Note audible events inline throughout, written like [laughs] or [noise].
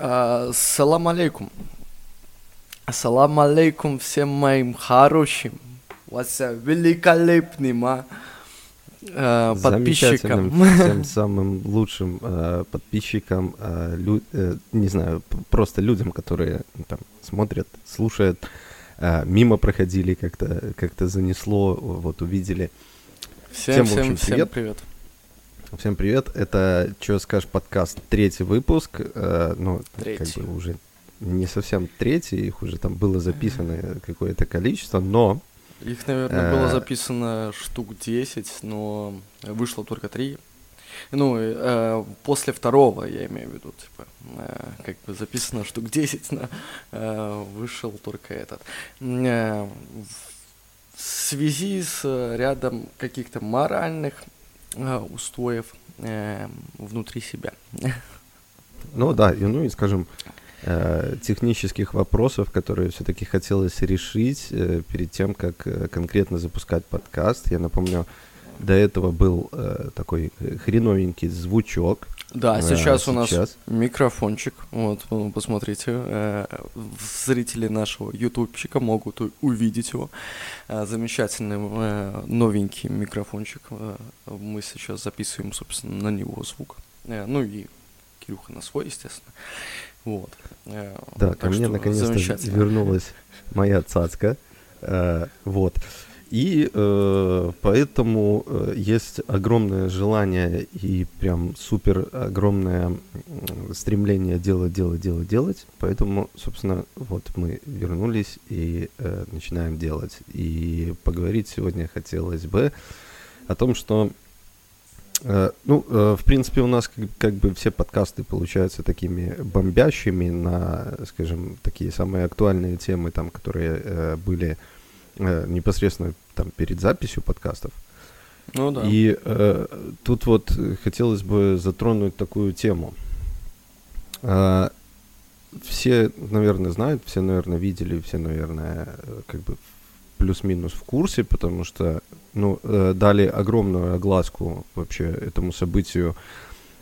Салам алейкум. Салам алейкум всем моим хорошим, вас великолепным а, э, подписчикам. Всем [laughs] самым лучшим э, подписчикам, э, лю, э, не знаю, просто людям, которые там смотрят, слушают, э, мимо проходили, как-то как занесло, вот увидели. Всем, всем, в общем, всем привет. привет. Всем привет. Это «Чё скажешь?» подкаст, третий выпуск. Э, ну, третий. как бы уже не совсем третий, их уже там было записано какое-то количество, но... Их, наверное, было э, записано штук 10, но вышло только 3. Ну, э, после второго, я имею в виду, типа, э, как бы записано штук 10, но э, вышел только этот. Э, в связи с рядом каких-то моральных устоев э, внутри себя. Ну да, и, ну и скажем, э, технических вопросов, которые все-таки хотелось решить э, перед тем, как э, конкретно запускать подкаст. Я напомню, до этого был э, такой хреновенький звучок. Да, э, сейчас, а, у нас микрофончик. Вот, ну, посмотрите, э, зрители нашего ютубчика могут увидеть его. Э, замечательный э, новенький микрофончик. Э, мы сейчас записываем, собственно, на него звук. Э, ну и Кирюха на свой, естественно. Вот. Э, да, ко мне наконец-то вернулась моя цацка. Э, вот. И э, поэтому э, есть огромное желание и прям супер огромное стремление делать, делать, делать, делать. Поэтому, собственно, вот мы вернулись и э, начинаем делать. И поговорить сегодня хотелось бы о том, что Uh, ну, uh, в принципе, у нас как, как бы все подкасты получаются такими бомбящими на, скажем, такие самые актуальные темы, там, которые uh, были э, непосредственно там перед записью подкастов. Ну да. И э, тут вот хотелось бы затронуть такую тему. Э, все, наверное, знают, все, наверное, видели, все, наверное, как бы плюс-минус в курсе, потому что, ну, э, дали огромную огласку вообще этому событию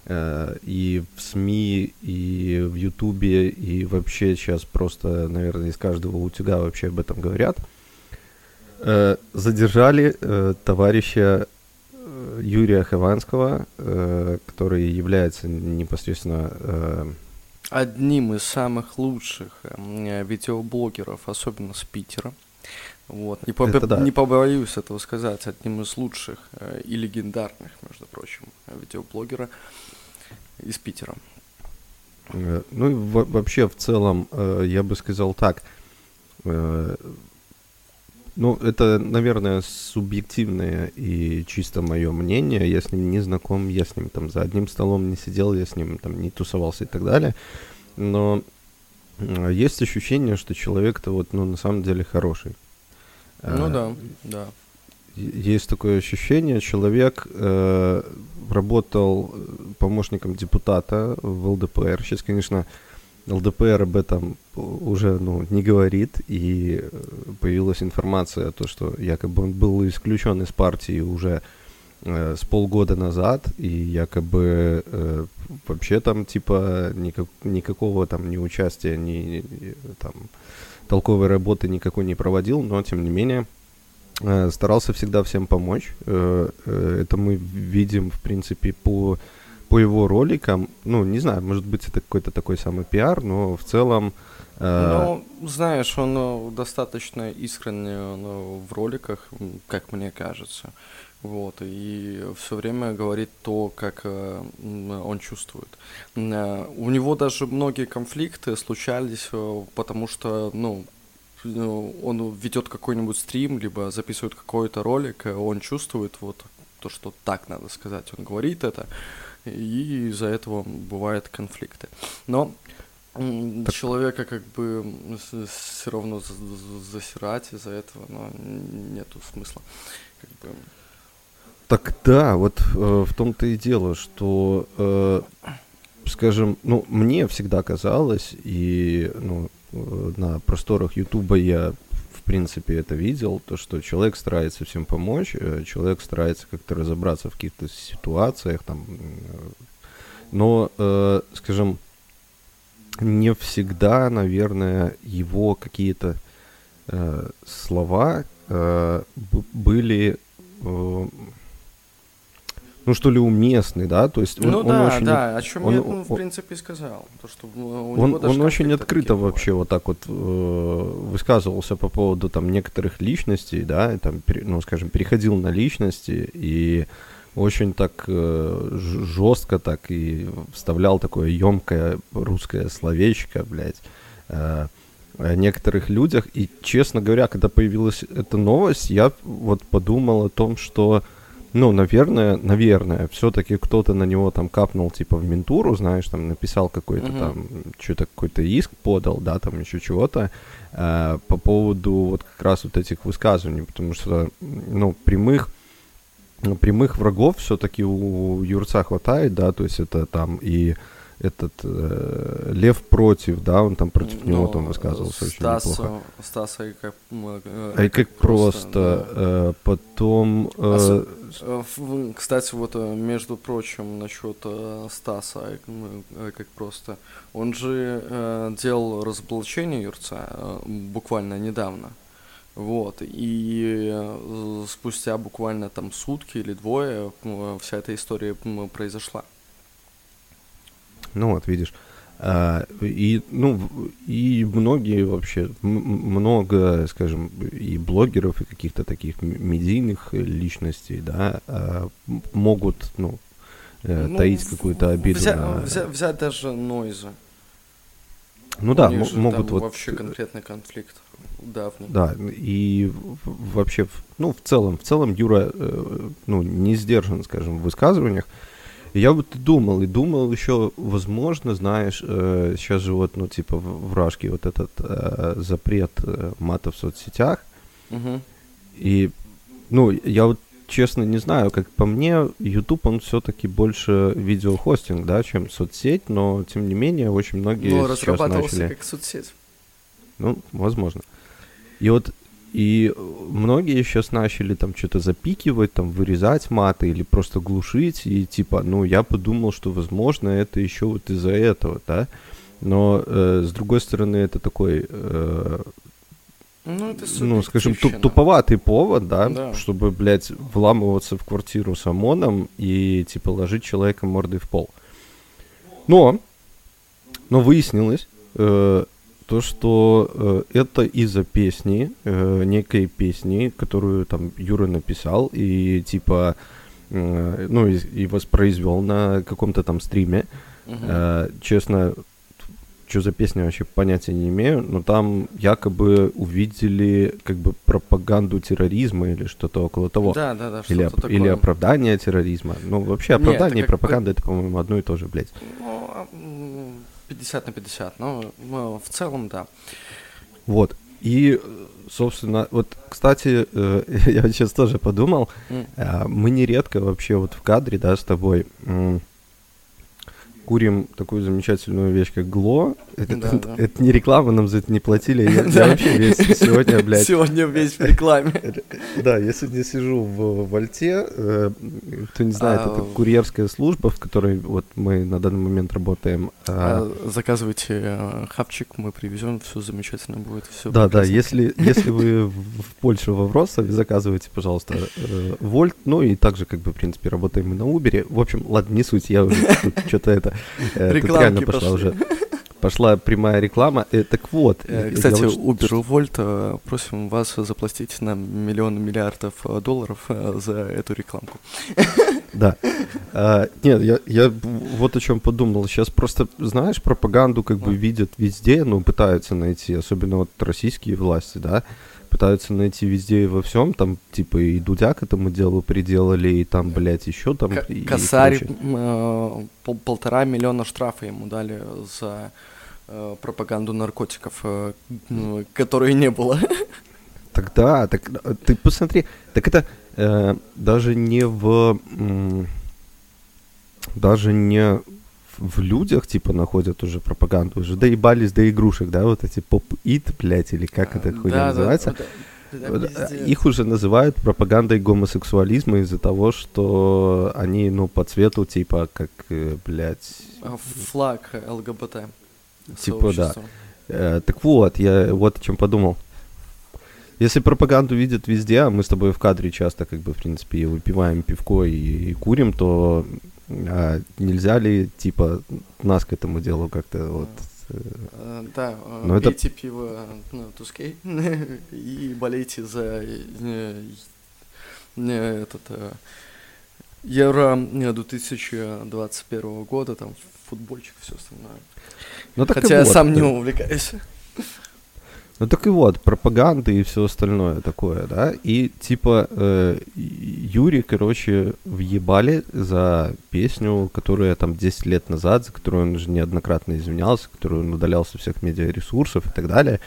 э, и в СМИ, и в Ютубе, и вообще сейчас просто, наверное, из каждого утюга вообще об этом говорят. Э, задержали э, товарища э, Юрия Хованского, э, который является непосредственно... Э, Одним из самых лучших э, видеоблогеров, особенно с Питера. Вот. Не, поб... да. не побоюсь этого сказать, одним из лучших э, и легендарных, между прочим, видеоблогера из Питера. Э, ну и вообще в целом, э, я бы сказал так, э, ну, это, наверное, субъективное и чисто мое мнение. Я с ним не знаком, я с ним там за одним столом не сидел, я с ним там не тусовался и так далее. Но есть ощущение, что человек-то вот, ну, на самом деле хороший. Ну а, да, да. Есть такое ощущение, человек э, работал помощником депутата в ЛДПР. Сейчас, конечно, ЛДПР об этом уже ну, не говорит, и э, появилась информация, то, что якобы он был исключен из партии уже э, с полгода назад, и якобы э, вообще там типа никак, никакого там ни участия, ни там толковой работы никакой не проводил, но тем не менее э, старался всегда всем помочь. Э, э, это мы видим, в принципе, по по его роликам, ну, не знаю, может быть, это какой-то такой самый пиар, но в целом... Э... Ну, знаешь, он ну, достаточно искренне ну, в роликах, как мне кажется. Вот, и все время говорит то, как э, он чувствует. Э, у него даже многие конфликты случались, э, потому что, ну, ну он ведет какой-нибудь стрим, либо записывает какой-то ролик, он чувствует вот то, что так надо сказать, он говорит это, и из-за этого бывают конфликты. Но так. человека как бы все равно засирать из-за этого, но нету смысла. Как бы. Так да, вот э, в том-то и дело, что, э, скажем, ну, мне всегда казалось, и ну, э, на просторах Ютуба я принципе, это видел, то, что человек старается всем помочь, э, человек старается как-то разобраться в каких-то ситуациях, там, но, э, скажем, не всегда, наверное, его какие-то э, слова э, были э, ну что ли, уместный, да, то есть он, ну он да, очень, да, о чем он, я, ну, в принципе, сказал, то, что у он, он очень открыто вообще вот так вот э, высказывался по поводу там некоторых личностей, да, и, там, пере, ну, скажем, переходил на личности и очень так э, жестко так и вставлял такое емкое русское словечко, блядь, э, о некоторых людях. И, честно говоря, когда появилась эта новость, я вот подумал о том, что ну, наверное, наверное, все-таки кто-то на него там капнул, типа, в ментуру, знаешь, там написал какой-то uh-huh. там, что-то какой-то иск подал, да, там еще чего-то, э, по поводу вот как раз вот этих высказываний, потому что, ну, прямых, прямых врагов все-таки у Юрца хватает, да, то есть это там и этот э, Лев против, да, он там против Но него там ну, высказывался Стас, очень неплохо. Стас, и как, э, а и как, как просто, просто да. э, потом... Э, а, кстати, вот э, между прочим, насчет э, Стаса, э, как просто, он же э, делал разоблачение Юрца э, буквально недавно. Вот, и э, спустя буквально там сутки или двое вся эта история произошла. Ну вот, видишь. А, и, ну, и многие вообще, много, скажем, и блогеров, и каких-то таких медийных личностей, да, а, могут, ну, э, ну таить какую-то обиду. Взять, на... взять, взять даже Нойза. Ну да, м- могут вот... вообще конкретный конфликт давний. Да, и вообще, ну, в целом, в целом Юра, э, ну, не сдержан, скажем, в высказываниях, я вот думал, и думал еще, возможно, знаешь, э, сейчас же вот, ну, типа, в, в Рашке вот этот э, запрет э, мата в соцсетях. Угу. И, ну, я вот честно не знаю, как по мне, YouTube, он все-таки больше видеохостинг, да, чем соцсеть, но, тем не менее, очень многие но сейчас разрабатывался начали... как соцсеть. Ну, возможно. И вот и многие сейчас начали там что-то запикивать, там вырезать маты или просто глушить. И типа, ну, я подумал, что, возможно, это еще вот из-за этого, да. Но э, с другой стороны, это такой, э, ну, это ну, скажем, туп туповатый повод, да, да, чтобы, блядь, вламываться в квартиру с ОМОНом и, типа, ложить человека мордой в пол. Но, но выяснилось, э, то, что э, это из-за песни, э, некой песни, которую там Юра написал и типа, э, ну, и, и воспроизвел на каком-то там стриме. Э, честно, что за песня вообще понятия не имею, но там якобы увидели как бы пропаганду терроризма или что-то около того. Да, да, да, или, что-то или оправдание терроризма. Ну, вообще оправдание Нет, и пропаганда это, по-моему, одно и то же, блядь. Ну, а, 50 на 50, но ну, в целом, да. Вот. И, собственно, вот, кстати, э, [laughs] я сейчас тоже подумал, mm. мы нередко вообще вот в кадре, да, с тобой курим такую замечательную вещь, как Гло. Это, да, это, да. [laughs] это не реклама, нам за это не платили. Я, я [laughs] вообще весь сегодня, блядь... Сегодня весь в [laughs] рекламе. Да, я сегодня сижу в Вольте. Э, кто не знает, это а, курьерская служба, в которой вот мы на данный момент работаем. А, заказывайте э, хапчик, мы привезем, все замечательно будет. Да, да, если, если вы в Польше, во Вроцлаве, заказывайте, пожалуйста, э, Вольт. Ну и также, как бы, в принципе, работаем мы на Убере. В общем, ладно, не суть, я уже что-то это Рекламки пошла уже. Пошла прямая реклама. Э, так вот. Э, кстати. Uber Volt, просим вас заплатить нам миллион миллиардов долларов за эту рекламку. [laughs] Да. А, нет, я, я вот о чем подумал. Сейчас просто, знаешь, пропаганду как бы видят везде, ну, пытаются найти, особенно вот российские власти, да пытаются найти везде и во всем, там, типа, и Дудя к этому делу приделали, и там, блядь, еще там... К- и, косарь, и э, пол- полтора миллиона штрафа ему дали за э, пропаганду наркотиков, э, э, которой не было. [laughs] Тогда, так э, ты посмотри, так это э, даже не в... М- даже не в людях, типа, находят уже пропаганду, уже доебались до игрушек, да, вот эти поп-ит, блядь, или как это хуйня да, называется. Да, Их уже называют пропагандой гомосексуализма из-за того, что они, ну, по цвету, типа, как, э, блядь... Флаг ЛГБТ. Типа, да. Э, так вот, я вот о чем подумал. Если пропаганду видят везде, а мы с тобой в кадре часто, как бы, в принципе, выпиваем пивко и, и курим, то а нельзя ли, типа, нас к этому делу как-то вот... Э, да, Но пейте это... пиво ну, Тускей [laughs] и болейте за этот Евро 2021 года, там футбольчик, все остальное. Ну, так Хотя я вот, сам да. не увлекаюсь. Ну так и вот, пропаганда и все остальное такое, да. И типа э, Юрий, короче, въебали за песню, которая там 10 лет назад, за которую он уже неоднократно извинялся, которую он удалялся со всех медиаресурсов и так далее.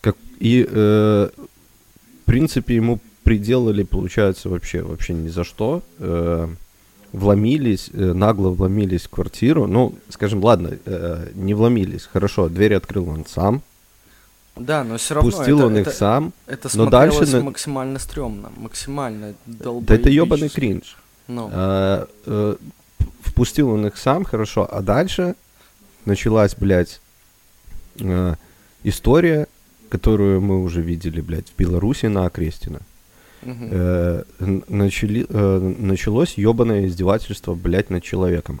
Как, и, э, в принципе, ему приделали, получается, вообще, вообще ни за что. Э, вломились, э, нагло вломились в квартиру. Ну, скажем, ладно, э, не вломились, хорошо, дверь открыл он сам. Да, но все равно Пустил это, он это, их сам. Это но дальше максимально стрёмно, максимально Да это ебаный кринж. Ну. А, а, впустил он их сам, хорошо, а дальше началась, блядь, а, история, которую мы уже видели, блядь, в Беларуси на Окрестина. Угу. Э, начали, э, началось ебаное издевательство, блядь, над человеком.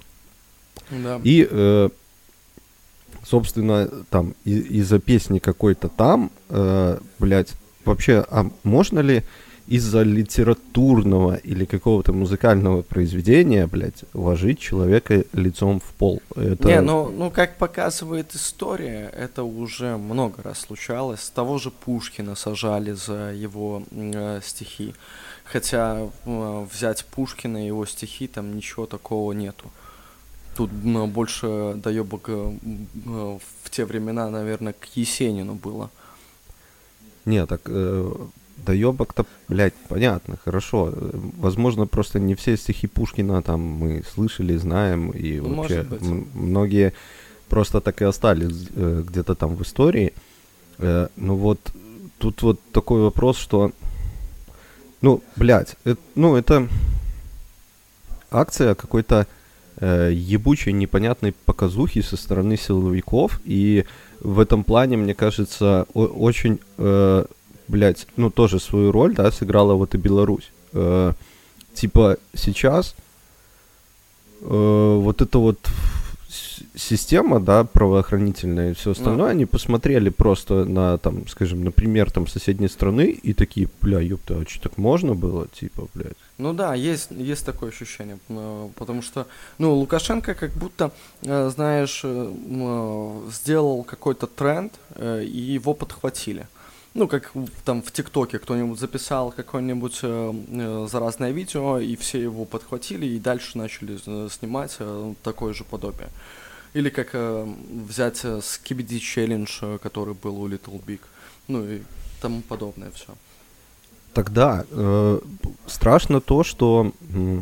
Да. И, э, собственно, там из-за песни какой-то там, э, блядь, вообще, а можно ли из-за литературного или какого-то музыкального произведения, блядь, ложить человека лицом в пол. Это... Не, ну, ну, как показывает история, это уже много раз случалось. Того же Пушкина сажали за его э, стихи. Хотя э, взять Пушкина и его стихи, там ничего такого нету. Тут ну, больше доебок э, э, в те времена, наверное, к Есенину было. Не, так э, доебок-то, блядь, понятно, хорошо. Возможно, просто не все стихи Пушкина там мы слышали, знаем, и ну, вообще многие просто так и остались э, где-то там в истории. Э, ну вот, тут вот такой вопрос, что, ну, блядь, это, ну, это акция какой-то э, ебучей, непонятной показухи со стороны силовиков, и в этом плане, мне кажется, очень э, блядь, ну, тоже свою роль, да, сыграла вот и Беларусь. Э, типа, сейчас э, вот эта вот система, да, правоохранительная и все остальное, no. они посмотрели просто на, там, скажем, например, там, соседней страны и такие, бля, ёпта, а что так можно было, типа, блядь. Ну да, есть, есть такое ощущение, потому что, ну, Лукашенко как будто, э, знаешь, э, сделал какой-то тренд, э, и его подхватили ну, как там в ТикТоке кто-нибудь записал какое-нибудь э, э, заразное видео, и все его подхватили, и дальше начали э, снимать э, такое же подобие. Или как э, взять э, Skibidi Challenge, э, который был у Little Big, ну и тому подобное все. Тогда э, страшно то, что э,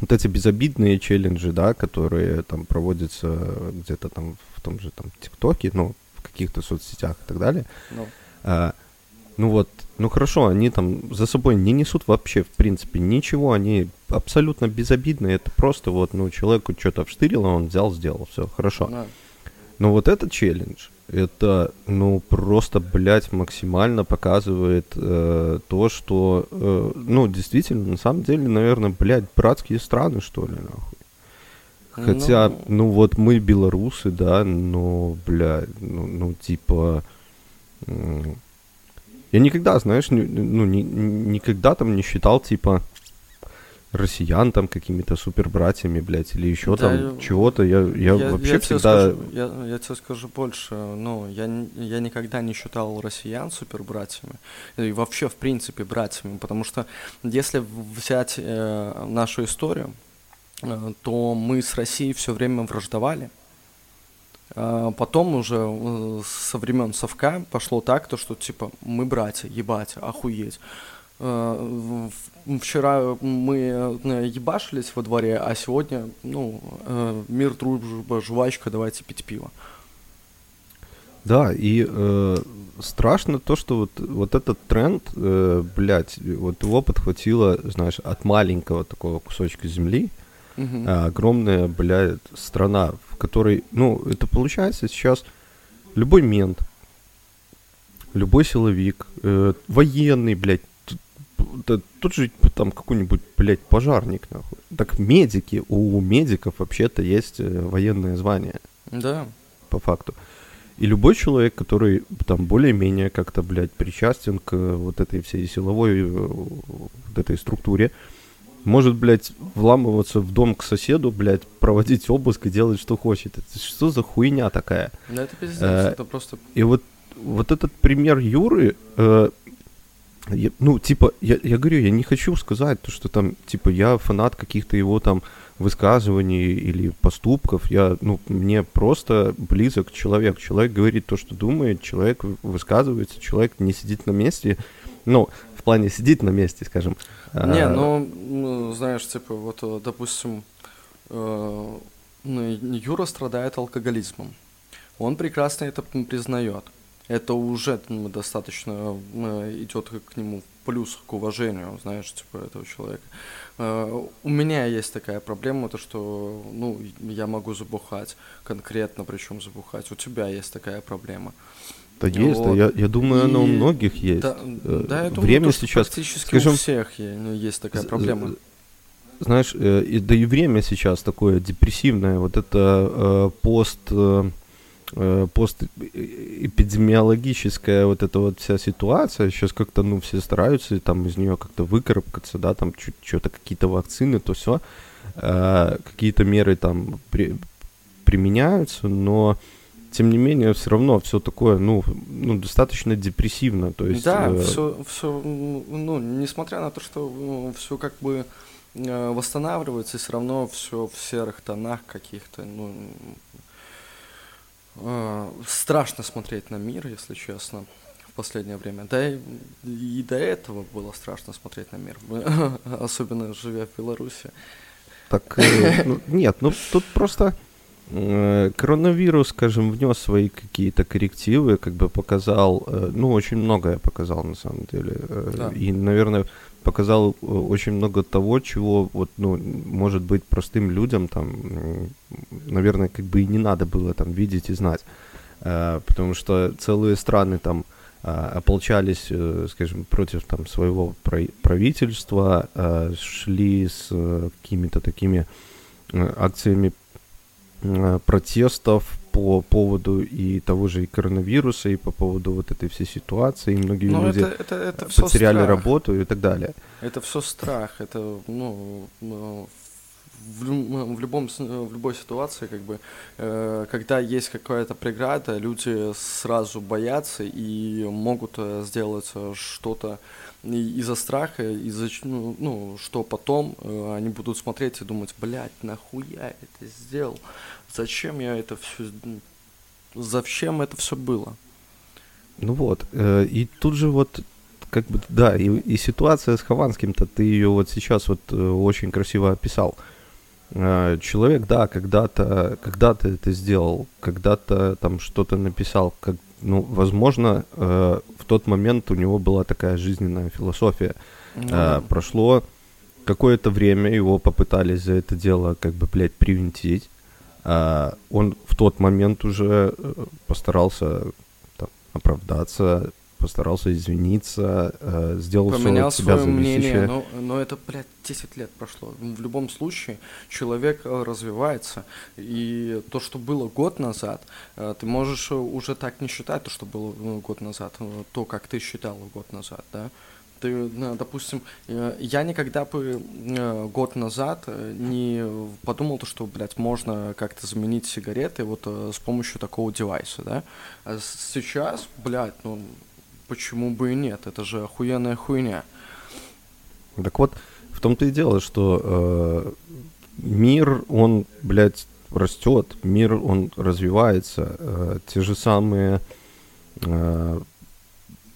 вот эти безобидные челленджи, да, которые там проводятся где-то там в том же там ТикТоке, ну, в каких-то соцсетях и так далее, no. Ну. А, ну вот, ну хорошо, они там за собой не несут вообще, в принципе, ничего, они абсолютно безобидные, это просто вот, ну, человеку что-то вштырило, он взял, сделал, все, хорошо. Да. Но вот этот челлендж, это, ну, просто, блядь, максимально показывает э, то, что, э, ну, действительно, на самом деле, наверное, блядь, братские страны, что ли, нахуй. Хотя, ну, ну вот мы белорусы, да, но, блядь, ну, ну типа, я никогда, знаешь, не, ну, ни, никогда там не считал, типа, россиян там какими-то супер братьями, блядь, или еще да, там чего-то. Я, я, я вообще я всегда... Скажу, я, я тебе скажу больше. Ну, я, я никогда не считал россиян супер братьями. И вообще, в принципе, братьями. Потому что если взять э, нашу историю, э, то мы с Россией все время враждовали. А потом уже э, со времен совка пошло так, то что типа мы братья, ебать, охуеть. Э, вчера мы э, ебашились во дворе, а сегодня, ну, мир, дружба, жвачка, давайте пить пиво. Да, и э, страшно то, что вот, вот этот тренд, э, блядь, вот его подхватило, знаешь, от маленького такого кусочка земли, угу. а огромная, блядь, страна, в в которой, ну, это получается сейчас любой мент, любой силовик, э, военный, блядь, да, тут же там какой-нибудь, блядь, пожарник, нахуй. Так медики, у медиков вообще-то есть э, военное звание. Да. По факту. И любой человек, который там более-менее как-то, блядь, причастен к вот этой всей силовой э, вот этой структуре, может, блядь, вламываться в дом к соседу, блядь, проводить обыск и делать, что хочет. Это что за хуйня такая? Да это пиздец, э, это просто... И вот, вот этот пример Юры, э, я, ну, типа, я, я говорю, я не хочу сказать, то, что там, типа, я фанат каких-то его там высказываний или поступков. Я, ну, мне просто близок человек. Человек говорит то, что думает, человек высказывается, человек не сидит на месте. Ну, плане сидит на месте, скажем. Не, а, ну, ну знаешь, типа, вот, э, допустим, э, ну, Юра страдает алкоголизмом. Он прекрасно это признает это уже ну, достаточно э, идет к нему плюс к уважению, знаешь, типа этого человека. У меня есть такая проблема, то что, ну, я могу забухать, конкретно причем забухать. У тебя есть такая проблема. Да вот. есть, да, я, я думаю, и... она у многих есть. Да, э, да я думаю, время то, сейчас, практически скажем, у всех ну, есть такая проблема. Знаешь, и, да и время сейчас такое депрессивное, вот это э, пост... Э, Э, постэпидемиологическая вот эта вот вся ситуация, сейчас как-то, ну, все стараются там из нее как-то выкарабкаться, да, там что-то, какие-то вакцины, то все, э, какие-то меры там при, применяются, но тем не менее, все равно все такое, ну, ну, достаточно депрессивно, то есть... Да, э... все, все, ну, несмотря на то, что ну, все как бы э, восстанавливается, все равно все в серых тонах каких-то, ну, Э, страшно смотреть на мир, если честно, в последнее время. Да и, и до этого было страшно смотреть на мир, [laughs] особенно живя в Беларуси. Так, э, ну, нет, ну тут просто коронавирус, скажем, внес свои какие-то коррективы, как бы показал, э, ну, очень многое показал на самом деле. Э, да. И, наверное, показал э, очень много того, чего вот, ну, может быть, простым людям там, наверное, как бы и не надо было там видеть и знать. Э, потому что целые страны там э, ополчались, скажем, против там своего правительства, шли с какими-то такими акциями протестов по поводу и того же и коронавируса, и по поводу вот этой всей ситуации, и многие Но ну, люди это, это, это потеряли страх. работу и так далее. Это все страх, это, ну, в, в, любом, в любой ситуации, как бы, э, когда есть какая-то преграда, люди сразу боятся и могут э, сделать э, что-то из-за страха, из-за, ну, ну, что потом э, они будут смотреть и думать, блядь, нахуя я это сделал? Зачем я это все... Зачем это все было? Ну вот, э, и тут же вот как бы, да, и, и ситуация с Хованским-то, ты ее вот сейчас вот э, очень красиво описал. Э, человек, да, когда-то, когда-то это сделал, когда-то там что-то написал, как, ну, возможно, э, в тот момент у него была такая жизненная философия. Ну, э, прошло какое-то время, его попытались за это дело, как бы, блядь, привинтить. Э, он в тот момент уже э, постарался там, оправдаться, постарался извиниться, э, сделал Поменял все от себя свое мнение, но, но это, блядь, 10 лет прошло. В любом случае, человек э, развивается, и то, что было год назад, э, ты можешь уже так не считать, то, что было год назад, то, как ты считал год назад, да? Ты, допустим, я никогда бы год назад не подумал, то, что, блядь, можно как-то заменить сигареты вот с помощью такого девайса, да? А сейчас, блядь, ну, почему бы и нет? Это же охуенная хуйня. Так вот, в том-то и дело, что э, мир, он, блядь, растет, мир, он развивается. Э, те же самые э,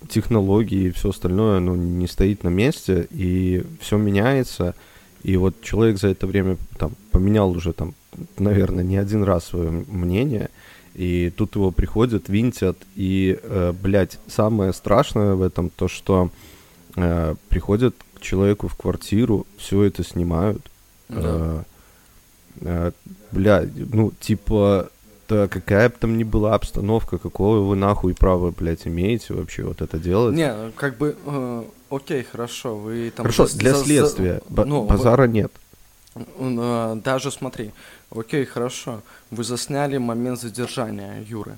технологии и все остальное, ну, не стоит на месте, и все меняется. И вот человек за это время там поменял уже там, наверное, не один раз свое мнение, и тут его приходят, винтят, и, э, блядь, самое страшное в этом то, что э, приходят к человеку в квартиру, все это снимают, да. э, э, бля, ну, типа, да какая бы там ни была обстановка, какого вы нахуй права, блядь, имеете вообще вот это делать? Не, как бы, э, окей, хорошо, вы там... Хорошо, для за, следствия, за, ну, базара вы, нет. Э, даже смотри, окей, хорошо, вы засняли момент задержания Юры.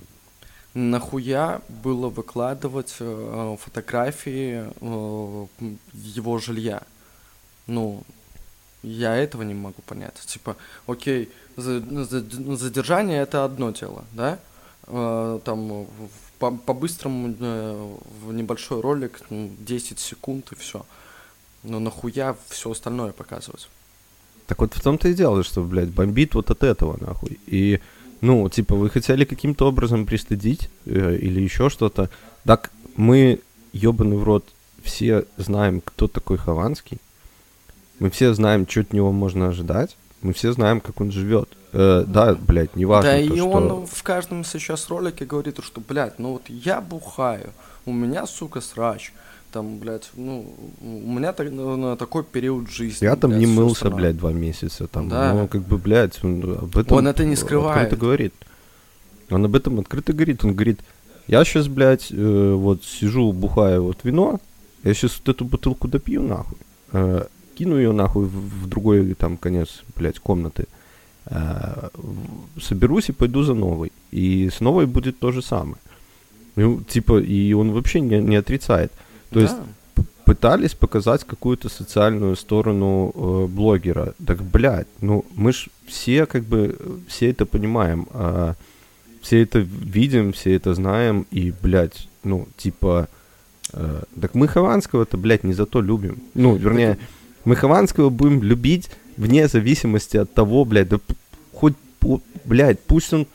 Нахуя было выкладывать э, фотографии э, его жилья? Ну, я этого не могу понять. Типа, окей, задержание это одно дело, да? Э, там по- по-быстрому э, в небольшой ролик, ну, 10 секунд и все. Но нахуя все остальное показывать? Так вот в том-то и дело, что, блядь, бомбит вот от этого, нахуй. И ну, типа, вы хотели каким-то образом пристыдить э, или еще что-то. Так мы, ебаный в рот, все знаем, кто такой Хованский. Мы все знаем, что от него можно ожидать. Мы все знаем, как он живет. Э, да, блядь, не важно. Да, то, и что... он в каждом сейчас ролике говорит, что, блядь, ну вот я бухаю, у меня, сука, срач там, блядь, ну, у меня так, на такой период жизни. Я там блядь, не мылся, страна. блядь, два месяца, там, да. ну, как бы, блядь, он об этом... Он это не скрывает. Открыто говорит. Он об этом открыто говорит, он говорит, я сейчас, блядь, э, вот сижу, бухаю вот вино, я сейчас вот эту бутылку допью, нахуй, э, кину ее, нахуй, в, в другой, там, конец, блядь, комнаты, э, соберусь и пойду за новой. И с новой будет то же самое. Ну, типа, и он вообще не, не отрицает. То да. есть пытались показать какую-то социальную сторону э, блогера. Так, блядь, ну мы ж все как бы, все это понимаем, э, все это видим, все это знаем, и, блядь, ну, типа, э, так мы Хованского-то, блядь, не за то любим. Ну, вернее, мы Хованского будем любить вне зависимости от того, блядь, да хоть, блядь, пусть он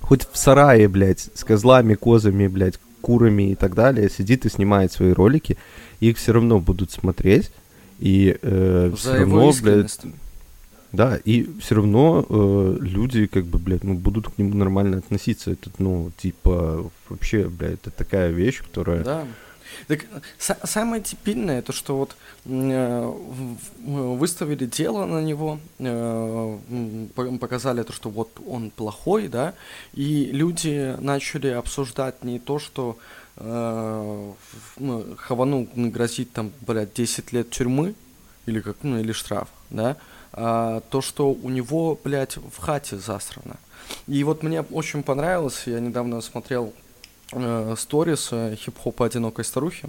хоть в сарае, блядь, с козлами, козами, блядь, курами и так далее, сидит и снимает свои ролики, их все равно будут смотреть, и э, все равно, блядь, да, и все равно э, люди, как бы, блядь, ну, будут к нему нормально относиться. Это, ну, типа, вообще, блядь, это такая вещь, которая... Да. Так, самое типичное, то, что вот э, выставили дело на него, э, показали то, что вот он плохой, да, и люди начали обсуждать не то, что э, ну, Хавану грозит там, блядь, 10 лет тюрьмы, или как, ну, или штраф, да, а то, что у него, блядь, в хате засрано. И вот мне очень понравилось, я недавно смотрел сторис э, хип-хопа одинокой старухи.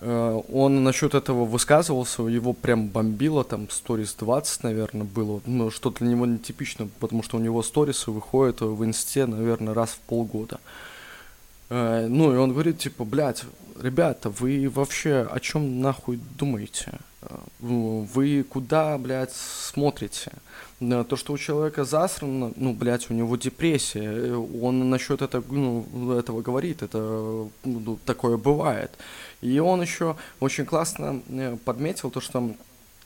Э, он насчет этого высказывался, его прям бомбило, там сторис 20, наверное, было, ну, что для него нетипично, потому что у него сторисы выходят в инсте, наверное, раз в полгода. Ну, и он говорит, типа, блядь, ребята, вы вообще о чем нахуй думаете? Вы куда, блядь, смотрите? То, что у человека засрано, ну, блядь, у него депрессия, он насчет этого, ну, этого говорит, это ну, такое бывает. И он еще очень классно э, подметил то, что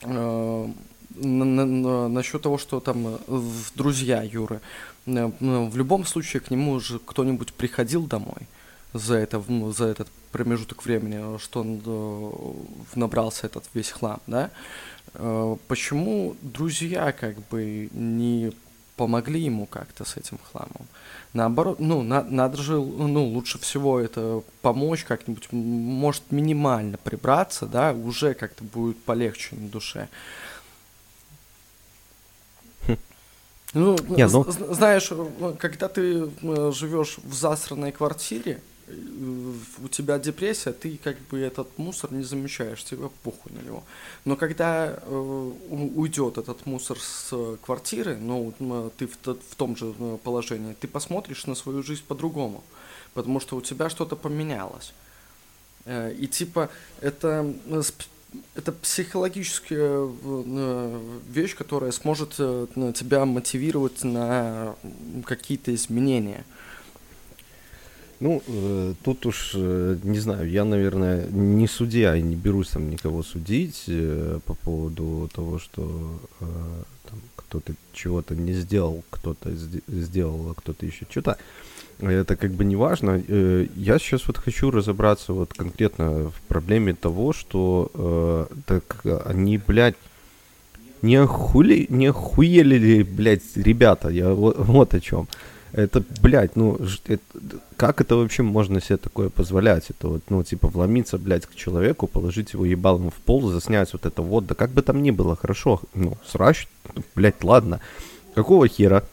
э, на, на, насчет того, что там э, друзья Юры, э, в любом случае к нему уже кто-нибудь приходил домой за, это, за этот промежуток времени, что он э, набрался этот весь хлам, да, Э, почему друзья как бы не помогли ему как-то с этим хламом? Наоборот, ну, на, надо же, ну, лучше всего это помочь как-нибудь, может, минимально прибраться, да, уже как-то будет полегче на душе. Хм. Ну, Нет, ну... знаешь, когда ты э, живешь в засранной квартире, у тебя депрессия, ты как бы этот мусор не замечаешь, тебе похуй на него. Но когда э, уйдет этот мусор с квартиры, ну, ты в, в том же э, положении, ты посмотришь на свою жизнь по-другому, потому что у тебя что-то поменялось. Э, и типа это это психологическая вещь, которая сможет тебя мотивировать на какие-то изменения. Ну, э, тут уж, э, не знаю, я, наверное, не судья и не берусь там никого судить э, по поводу того, что э, там, кто-то чего-то не сделал, кто-то сделал, а кто-то еще что-то. Это как бы не важно. Э, я сейчас вот хочу разобраться вот конкретно в проблеме того, что э, так они, блядь, не, охули, не охуели ли, блядь, ребята, я вот, вот о чем. Это, блядь, ну, это, как это вообще можно себе такое позволять? Это вот, ну, типа, вломиться, блядь, к человеку, положить его ебалом в пол, заснять вот это вот, да как бы там ни было, хорошо, ну, срач, блядь, ладно. Какого хера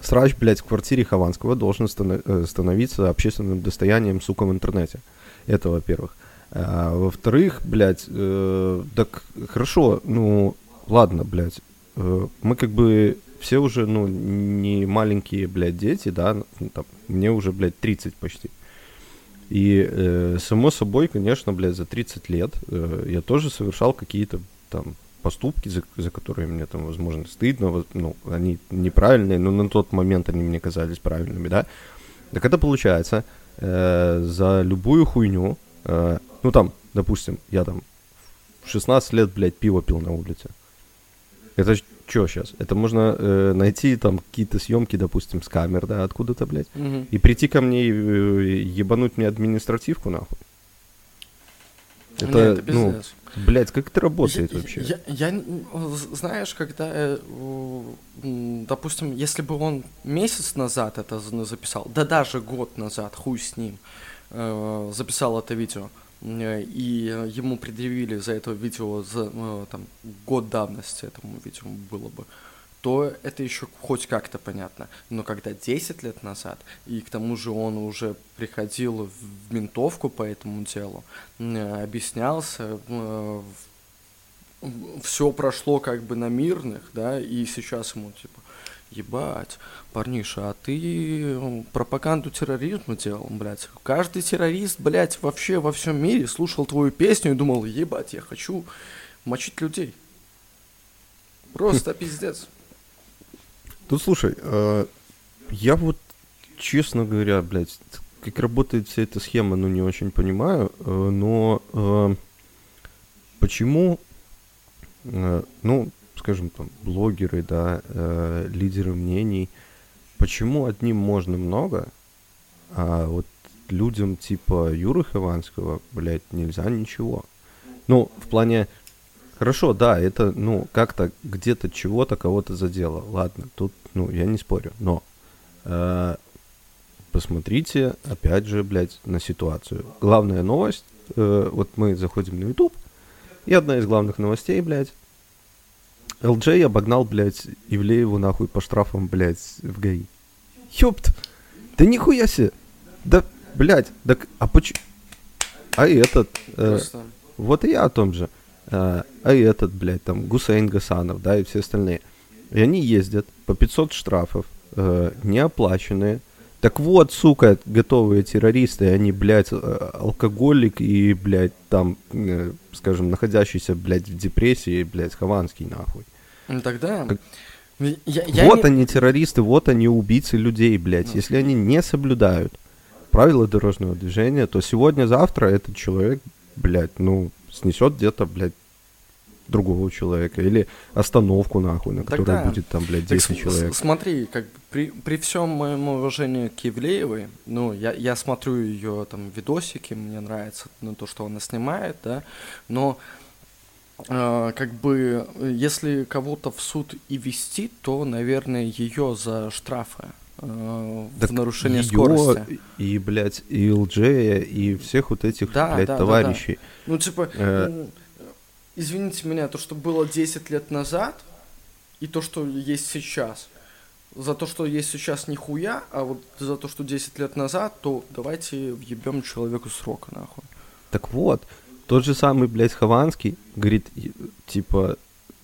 срач, блядь, в квартире Хованского должен э, становиться общественным достоянием, сука, в интернете? Это, во-первых. А, во-вторых, блядь, э, так хорошо, ну, ладно, блядь, э, мы как бы все уже, ну, не маленькие, блядь, дети, да, ну, там, мне уже, блядь, 30 почти. И, э, само собой, конечно, блядь, за 30 лет э, я тоже совершал какие-то там поступки, за, за которые мне там, возможно, стыдно, ну, они неправильные, но на тот момент они мне казались правильными, да. Так это получается, э, за любую хуйню, э, ну, там, допустим, я там в 16 лет, блядь, пиво пил на улице. Это что сейчас? Это можно э, найти там какие-то съемки, допустим, с камер, да, откуда-то, блядь, угу. и прийти ко мне и э, ебануть мне административку, нахуй. Это, Нет, это ну, блядь, как это работает я, вообще? Я, я, знаешь, когда, э, допустим, если бы он месяц назад это записал, да даже год назад, хуй с ним, э, записал это видео, и ему предъявили за это видео за ну, там, год давности этому видео было бы, то это еще хоть как-то понятно. Но когда 10 лет назад, и к тому же он уже приходил в ментовку по этому делу, э, объяснялся, все прошло как бы на мирных, да, и сейчас ему типа, ебать, парниша, а ты пропаганду терроризма делал, блядь. Каждый террорист, блядь, вообще во всем мире слушал твою песню и думал, ебать, я хочу мочить людей. Просто [laughs] пиздец. Ну, слушай, э, я вот, честно говоря, блядь, как работает вся эта схема, ну, не очень понимаю, э, но э, почему, ну, скажем, там, блогеры, да, э, лидеры мнений, почему одним можно много, а вот людям типа Юры Хованского, блядь, нельзя ничего. Ну, в плане, хорошо, да, это, ну, как-то где-то чего-то кого-то задело. Ладно, тут, ну, я не спорю, но э, посмотрите, опять же, блядь, на ситуацию. Главная новость, э, вот мы заходим на YouTube, и одна из главных новостей, блядь, LJ обогнал, блядь, Ивлееву нахуй по штрафам, блядь, в ГАИ. Ёпт! Да нихуя себе! Да, блядь, так, а почему... А этот... Э, вот и я о том же. Э, а этот, блядь, там, Гусейн Гасанов, да, и все остальные. И они ездят по 500 штрафов, э, неоплаченные, так вот, сука, готовые террористы, они, блядь, э, алкоголик и, блядь, там, э, скажем, находящийся, блядь, в депрессии, блядь, Хованский, нахуй. Ну тогда... Как... Я, я вот не... они террористы, вот они убийцы людей, блядь. Ну. Если они не соблюдают правила дорожного движения, то сегодня-завтра этот человек, блядь, ну, снесет где-то, блядь, другого человека, или остановку, нахуй, на которой Тогда, будет там, блядь, 10 так, человек. Смотри, как при, при всем моем уважении к Евлеевой, ну, я, я смотрю ее там видосики, мне нравится ну, то, что она снимает, да, но э, как бы, если кого-то в суд и вести, то, наверное, ее за штрафы э, в нарушение скорости. И, блядь, и ЛД, и всех вот этих, да, блядь, да, товарищей. Да, да. Ну, типа, э... ну, извините меня, то, что было 10 лет назад, и то, что есть сейчас. За то, что есть сейчас нихуя, а вот за то, что 10 лет назад, то давайте въебем человеку срока, нахуй. Так вот, тот же самый, блядь, Хованский говорит, типа,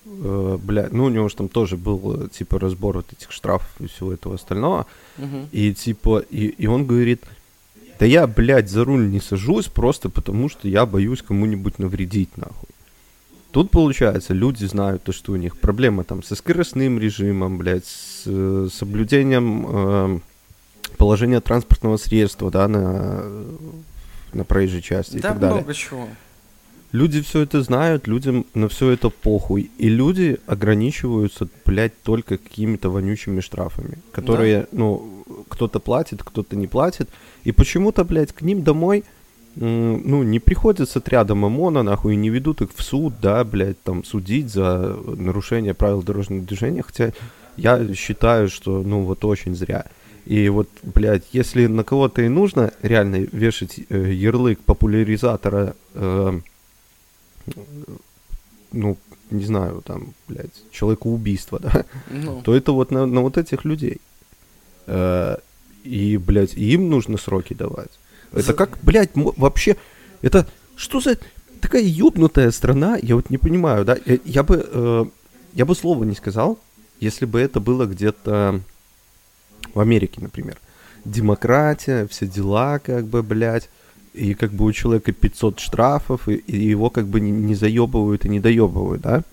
э, бля, ну у него же там тоже был, э, типа, разбор вот этих штрафов и всего этого остального, угу. и, типа, и, и он говорит, да я, блядь, за руль не сажусь просто потому, что я боюсь кому-нибудь навредить, нахуй. Тут, получается, люди знают то, что у них проблема там со скоростным режимом, блядь, с э, соблюдением э, положения транспортного средства, да, на, на проезжей части да, и так далее. много чего. Люди все это знают, людям на все это похуй. И люди ограничиваются, блядь, только какими-то вонючими штрафами, которые, да. ну, кто-то платит, кто-то не платит. И почему-то, блядь, к ним домой ну, не приходят с отрядом ОМОНа, нахуй, и не ведут их в суд, да, блядь, там, судить за нарушение правил дорожного движения, хотя я считаю, что, ну, вот очень зря. И вот, блядь, если на кого-то и нужно реально вешать э, ярлык популяризатора, э, ну, не знаю, там, блядь, человека-убийства, да, ну. то это вот на, на вот этих людей. Э, и, блядь, им нужно сроки давать. Это как, блядь, вообще, это что за такая ёбнутая страна, я вот не понимаю, да, я, я бы, э, я бы слова не сказал, если бы это было где-то в Америке, например. Демократия, все дела, как бы, блядь, и как бы у человека 500 штрафов, и, и его как бы не, не заебывают и не доебывают, да?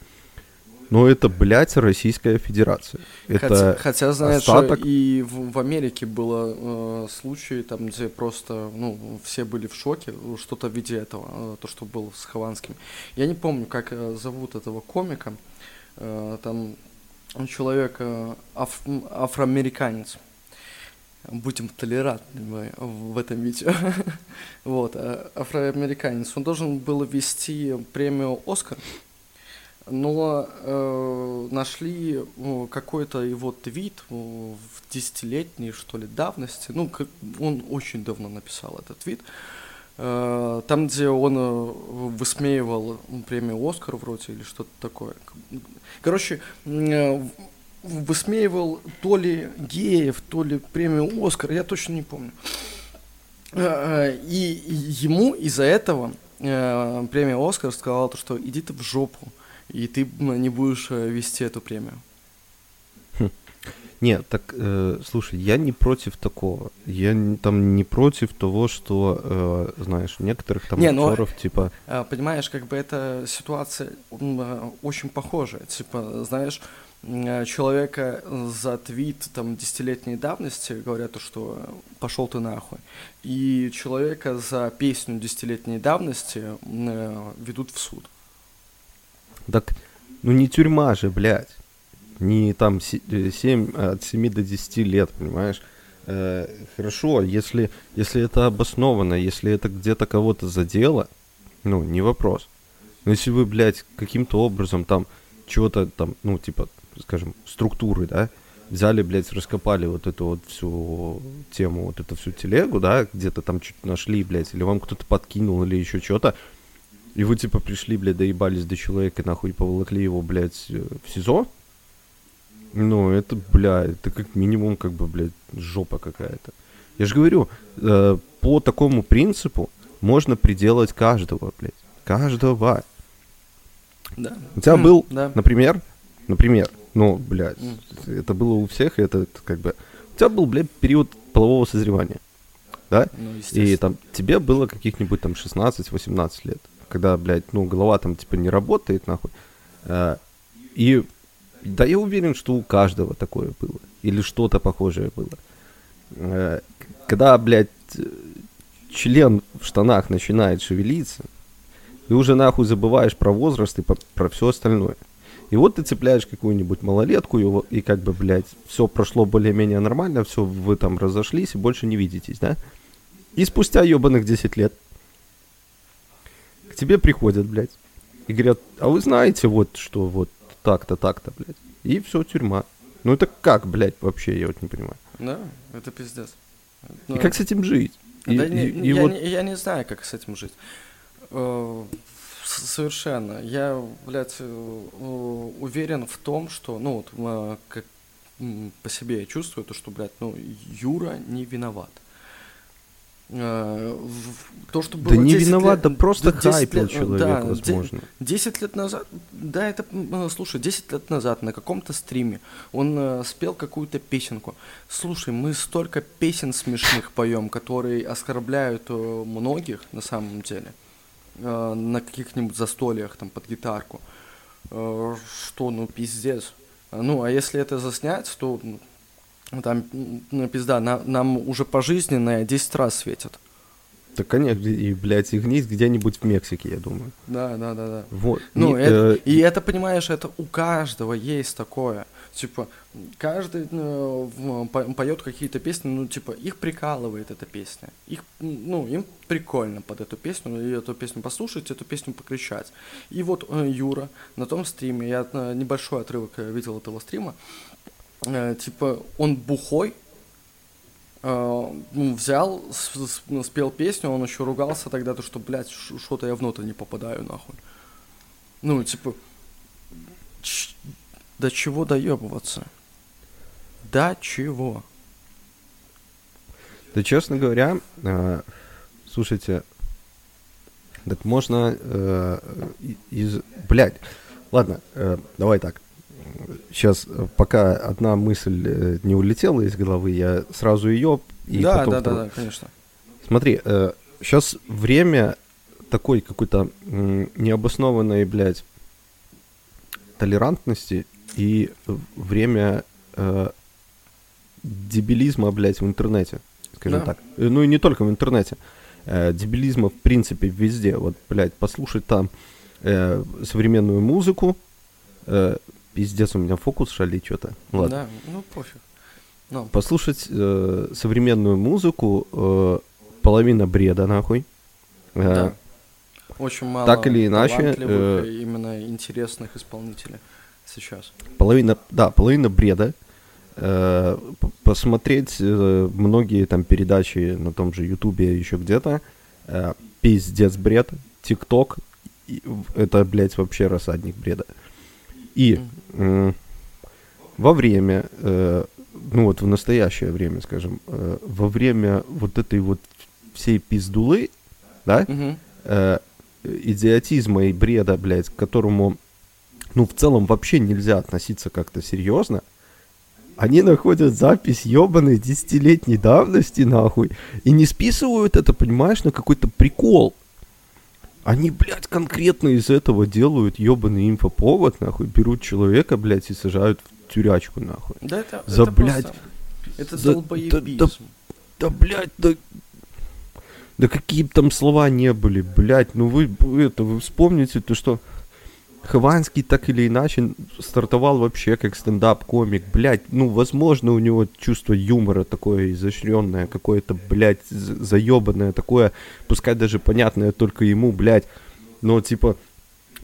Но это, блядь, Российская Федерация. Это хотя, хотя знаешь, остаток... и в, в Америке было э, случаи, там, где просто, ну, все были в шоке, что-то в виде этого, э, то, что было с Хованским. Я не помню, как э, зовут этого комика, э, там человек э, аф, афроамериканец. Будем толерантными в этом видео. [laughs] вот, э, афроамериканец. Он должен был вести премию «Оскар», но э, нашли э, какой-то его твит э, в десятилетней, что ли, давности. Ну, как, он очень давно написал этот твит. Э, там, где он э, высмеивал премию «Оскар» вроде или что-то такое. Короче, э, высмеивал то ли геев, то ли премию «Оскар», я точно не помню. Э, э, и ему из-за этого э, премия «Оскар» сказала, то, что иди ты в жопу и ты не будешь э, вести эту премию. Хм. Нет, так, э, слушай, я не против такого. Я не, там не против того, что, э, знаешь, некоторых там не, актеров, но, типа... Э, понимаешь, как бы эта ситуация э, очень похожая. Типа, знаешь, человека за твит там десятилетней давности говорят, что пошел ты нахуй. И человека за песню десятилетней давности ведут в суд. Так, ну не тюрьма же, блядь. Не там 7, э, от 7 до 10 лет, понимаешь? Э, хорошо, если, если это обосновано, если это где-то кого-то задело, ну, не вопрос. Но если вы, блядь, каким-то образом там чего-то там, ну, типа, скажем, структуры, да, взяли, блядь, раскопали вот эту вот всю тему, вот эту всю телегу, да, где-то там чуть нашли, блядь, или вам кто-то подкинул, или еще что-то, и вы, типа, пришли, блядь, доебались до человека, нахуй, поволокли его, блядь, э, в СИЗО. Ну, это, бля, это как минимум, как бы, блядь, жопа какая-то. Я же говорю, э, по такому принципу можно приделать каждого, блядь. Каждого. Да. У тебя был, да. например, например, ну, блядь, mm. это было у всех, это, это как бы... У тебя был, блядь, период полового созревания, да? Ну, и там тебе было каких-нибудь там 16-18 лет когда, блядь, ну, голова там, типа, не работает, нахуй. А, и, да, я уверен, что у каждого такое было. Или что-то похожее было. А, когда, блядь, член в штанах начинает шевелиться, ты уже нахуй забываешь про возраст и про, про все остальное. И вот ты цепляешь какую-нибудь малолетку, и, и как бы, блядь, все прошло более-менее нормально, все, вы там разошлись и больше не видитесь, да? И спустя ебаных 10 лет к тебе приходят, блядь, и говорят, а вы знаете вот, что вот так-то, так-то, блядь. И все, тюрьма. Ну это как, блядь, вообще, я вот не понимаю. Да, это пиздец. Ну, и как с этим жить? И, да, и, не, и я, вот... не, я не знаю, как с этим жить. Э, совершенно. Я, блядь, э, уверен в том, что, ну, вот, как по себе я чувствую, то, что, блядь, ну, Юра не виноват. Э, то, что было да не виноват, лет, да просто хайпил лет, человек, да, возможно. 10 лет назад, да, это, ну, слушай, 10 лет назад на каком-то стриме он э, спел какую-то песенку. Слушай, мы столько песен смешных поем, которые оскорбляют э, многих на самом деле, э, на каких-нибудь застольях там под гитарку. Э, что, ну, пиздец. Ну, а если это заснять, то ну, там, ну, пизда, на, нам уже пожизненное 10 раз светит. Так, конечно, и, блядь, и гнить где-нибудь в Мексике, я думаю. Да, да, да, да. Вот. Ну, и, это, э... и это, понимаешь, это у каждого есть такое. Типа, каждый э, поет какие-то песни, ну, типа, их прикалывает эта песня. Их, ну, им прикольно под эту песню, и эту песню послушать, эту песню покричать. И вот э, Юра на том стриме, я э, небольшой отрывок видел этого стрима, э, типа, он бухой, э, взял, спел песню, он еще ругался тогда, то что, блядь, что-то я внутрь не попадаю, нахуй. Ну, типа, до чего доебываться? До чего? Да, честно говоря, э, слушайте, так можно э, из... Блядь, ладно, э, давай так. Сейчас, э, пока одна мысль э, не улетела из головы, я сразу ее и да, потом... Да, да, да, конечно. Смотри, э, сейчас время такой какой-то необоснованной, блядь, толерантности и время э, дебилизма, блядь, в интернете, скажем да. так. Э, ну и не только в интернете. Э, дебилизма, в принципе, везде. Вот, блядь, послушать там э, современную музыку, э, пиздец, у меня фокус шалит что-то. Ладно. Да, ну пофиг. No. Ну. Послушать э, современную музыку, э, половина бреда, нахуй. Э, да. Очень мало так или иначе, э, именно интересных исполнителей сейчас. Половина, да, половина бреда. Э, посмотреть э, многие там передачи на том же Ютубе еще где-то. Э, пиздец бред. ТикТок. Это, блядь, вообще рассадник бреда. И э, во время, э, ну вот в настоящее время, скажем, э, во время вот этой вот всей пиздулы, да, э, идиотизма и бреда, блядь, к которому ну, в целом вообще нельзя относиться как-то серьезно, они находят запись ебаной десятилетней давности, нахуй, и не списывают это, понимаешь, на какой-то прикол. Они, блядь, конкретно из этого делают ебаный инфоповод, нахуй, берут человека, блядь, и сажают в тюрячку, нахуй. Да это, За, это блядь, просто... Это да, долбоебизм. Да, да, да, блядь, да... Да какие бы там слова не были, блядь, ну вы, это, вы вспомните то, что Хованский так или иначе стартовал вообще как стендап-комик. Блять, ну, возможно, у него чувство юмора такое изощренное, какое-то, блядь, заебанное такое, пускай даже понятное только ему, блядь. Но, типа,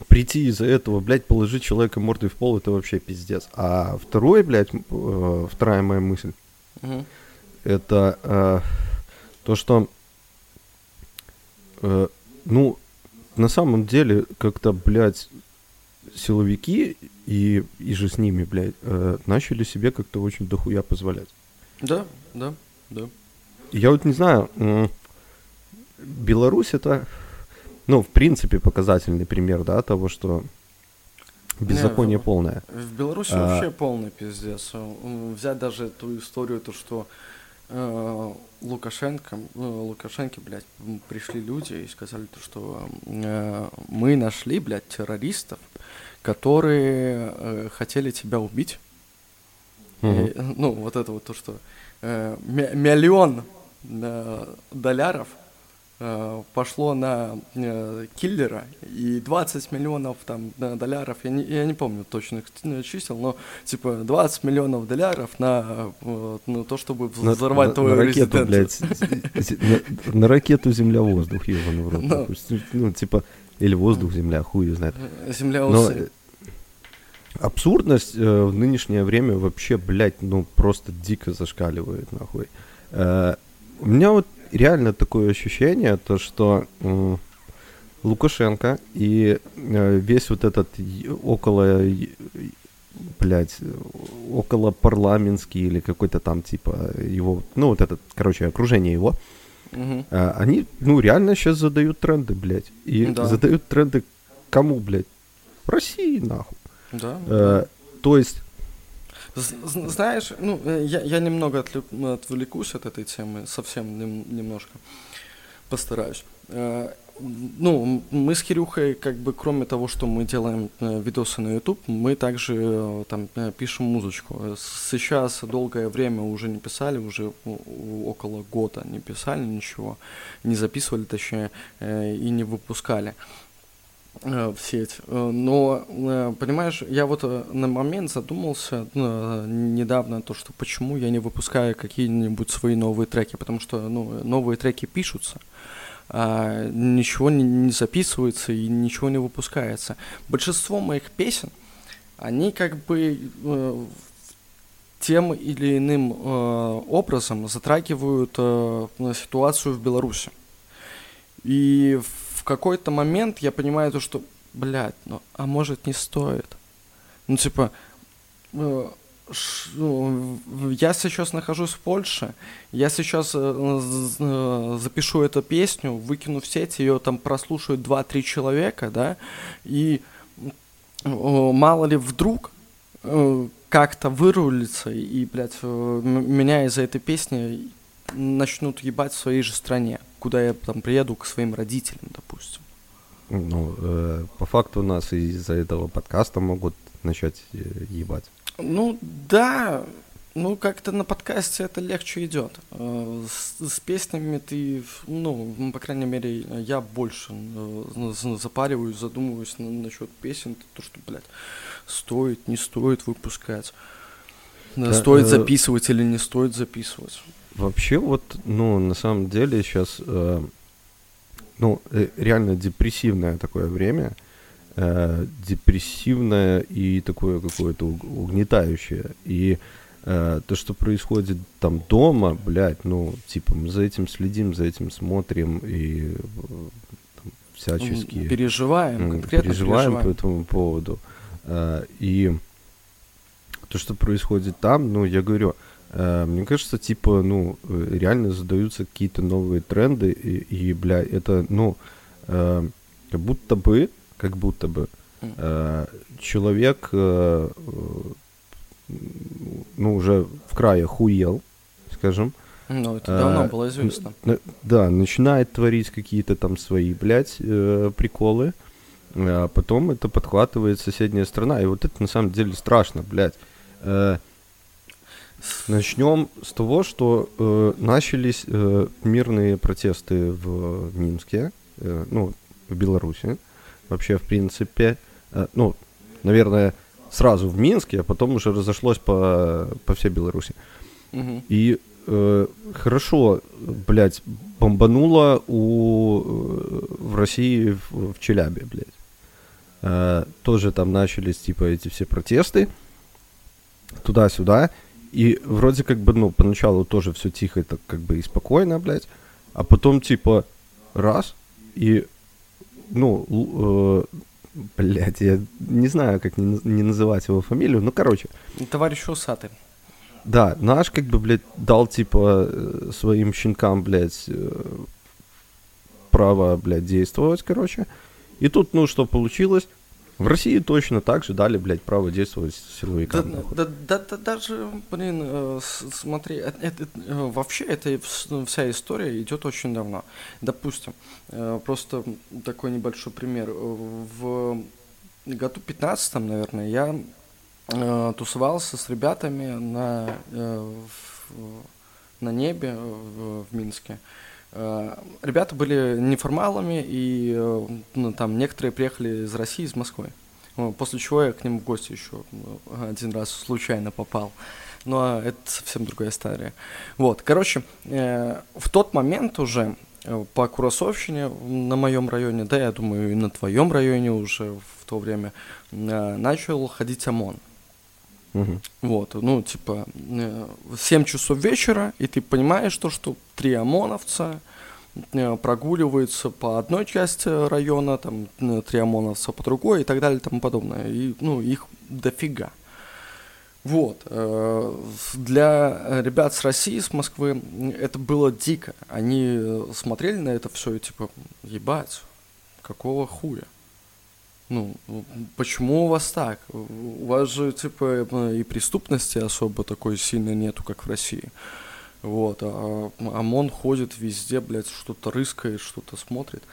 прийти из-за этого, блядь, положить человека мордой в пол, это вообще пиздец. А второй, блядь, э, вторая моя мысль, угу. это э, то, что, э, ну, на самом деле, как-то, блядь, силовики и, и же с ними, блядь, э, начали себе как-то очень дохуя позволять. Да, да, да. Я вот не знаю, э, Беларусь это, ну, в принципе, показательный пример, да, того, что беззаконие не, полное. В Беларуси а, вообще полный пиздец. Взять даже ту историю, то, что э, Лукашенко, ну, Лукашенко, блядь, пришли люди и сказали, то, что э, мы нашли, блядь, террористов, которые э, хотели тебя убить. Mm-hmm. И, ну, вот это вот то, что э, миллион э, долларов э, пошло на э, киллера, и 20 миллионов там на долларов, я не, я не помню точных чисел, но типа 20 миллионов долларов на, э, на то, чтобы взорвать на, твою на ракету, блядь, на, на ракету земля-воздух, ебаный в рот. [laughs] Ну, ну, типа, или воздух, земля, хуй знает. Земля Но абсурдность э, в нынешнее время вообще, блядь, ну просто дико зашкаливает, нахуй. Э, у меня вот реально такое ощущение, то что э, Лукашенко и э, весь вот этот около, блядь, около парламентский или какой-то там типа его, ну вот этот, короче, окружение его, Угу. А, они, ну, реально сейчас задают тренды, блядь. И да. задают тренды кому, блядь? В России, нахуй. Да. Э, то есть... Знаешь, ну, э, я, я немного отвлекусь от этой темы, совсем немножко постараюсь. Ну, мы с Кирюхой, как бы, кроме того, что мы делаем э, видосы на YouTube, мы также э, там э, пишем музычку. Сейчас долгое время уже не писали, уже около года не писали ничего, не записывали, точнее, и не выпускали. в сеть. Но, понимаешь, я вот на момент задумался недавно, то, что почему я не выпускаю какие-нибудь свои новые треки, потому что ну, новые треки пишутся, а ничего не записывается и ничего не выпускается. Большинство моих песен, они как бы тем или иным э, образом затрагивают э, ситуацию в Беларуси. И в какой-то момент я понимаю то, что, блядь, ну, а может не стоит. Ну, типа, э, я сейчас нахожусь в Польше, я сейчас э, э, запишу эту песню, выкину в сеть, ее там прослушают 2-3 человека, да, и мало ли вдруг э, как-то вырулиться, и, блядь, меня из-за этой песни начнут ебать в своей же стране, куда я там приеду к своим родителям, допустим. Ну, э, по факту нас из-за этого подкаста могут начать ебать. Ну, да, ну, как-то на подкасте это легче идет. Э, с, с песнями ты, ну, по крайней мере, я больше запариваюсь, задумываюсь насчет песен, то, что, блядь, стоит, не стоит выпускать, да, стоит э, записывать или не стоит записывать. Вообще вот, ну, на самом деле сейчас, э, ну, э, реально депрессивное такое время, э, депрессивное и такое какое-то угнетающее. И э, то, что происходит там дома, блядь, ну, типа, мы за этим следим, за этим смотрим и там, всячески... Переживаем, конкретно переживаем, переживаем по этому поводу. Э, и то, что происходит там, ну, я говорю, э, мне кажется, типа, ну, реально задаются какие-то новые тренды, и, и бля, это, ну, э, как будто бы, как будто бы, человек, ну, уже в крае хуел, скажем. Ну, это давно было известно. Да, начинает творить какие-то там свои, блядь, приколы, а потом это подхватывает соседняя страна. И вот это на самом деле страшно, блядь. Э, начнем с того, что э, начались э, мирные протесты в Минске, э, ну, в Беларуси. Вообще, в принципе, э, ну, наверное, сразу в Минске, а потом уже разошлось по, по всей Беларуси. Угу. И э, хорошо, блядь, бомбануло у, э, в России в, в Челябе, блядь. Э, тоже там начались, типа, эти все протесты туда-сюда. И вроде как бы, ну, поначалу тоже все тихо, так как бы и спокойно, блядь. А потом, типа, раз, и, ну, э, блядь, я не знаю, как не, не называть его фамилию, ну, короче. Товарищ Усатый. Да, наш, как бы, блядь, дал, типа, э, своим щенкам, блядь, э, право, блядь, действовать, короче. И тут, ну, что получилось? В России точно так же дали, блядь, право действовать силовикам. Да, да, да, да, даже, блин, э, смотри, это, это, э, вообще эта вся история идет очень давно. Допустим, э, просто такой небольшой пример. В году 15 наверное, я э, тусовался с ребятами на, э, в, на небе в, в Минске. Э, Э, ребята были неформалами, и э, ну, там некоторые приехали из России, из Москвы. После чего я к ним в гости еще э, один раз случайно попал. Но это совсем другая история. Вот, короче, в тот момент уже по Курасовщине на моем районе, да, я думаю, и на твоем районе уже в то время, начал ходить ОМОН. Угу. Вот, ну, типа, 7 часов вечера, и ты понимаешь то, что три ОМОНовца э, прогуливаются по одной части района, там, э, три ОМОНовца по другой и так далее и тому подобное. И, ну, их дофига. Вот. Э, для ребят с России, с Москвы, это было дико. Они смотрели на это все и типа, ебать, какого хуя? Ну, почему у вас так? У вас же, типа, и преступности особо такой сильно нету, как в России. Вот, а ОМОН ходит везде, блядь, что-то рыскает, что-то смотрит.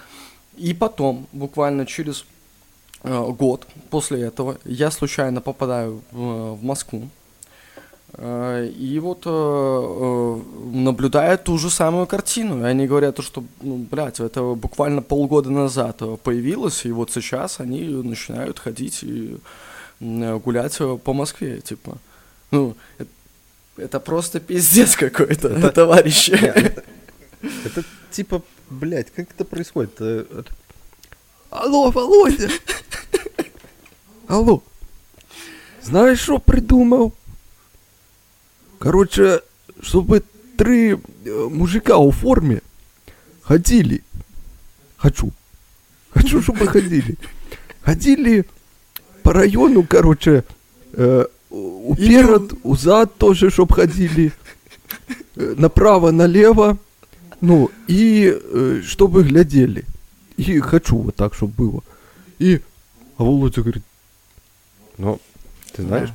И потом, буквально через э, год после этого, я случайно попадаю в, в Москву. Э, и вот э, э, наблюдают ту же самую картину. И они говорят, то, что, ну, блядь, это буквально полгода назад появилось, и вот сейчас они начинают ходить и гулять по Москве, типа. Ну, это, это просто пиздец какой-то, это, товарищи. Это, [laughs] это типа, блядь, как это происходит? Алло, Володя! Алло! Знаешь, что придумал? Короче, чтобы три э, мужика у форме ходили. Хочу. Хочу, [laughs] чтобы ходили. Ходили по району, короче, э, уперед, узад тоже, чтобы ходили. Э, направо, налево. Ну, и э, чтобы глядели. И хочу вот так, чтобы было. И, а Володя говорит, ну, ты знаешь,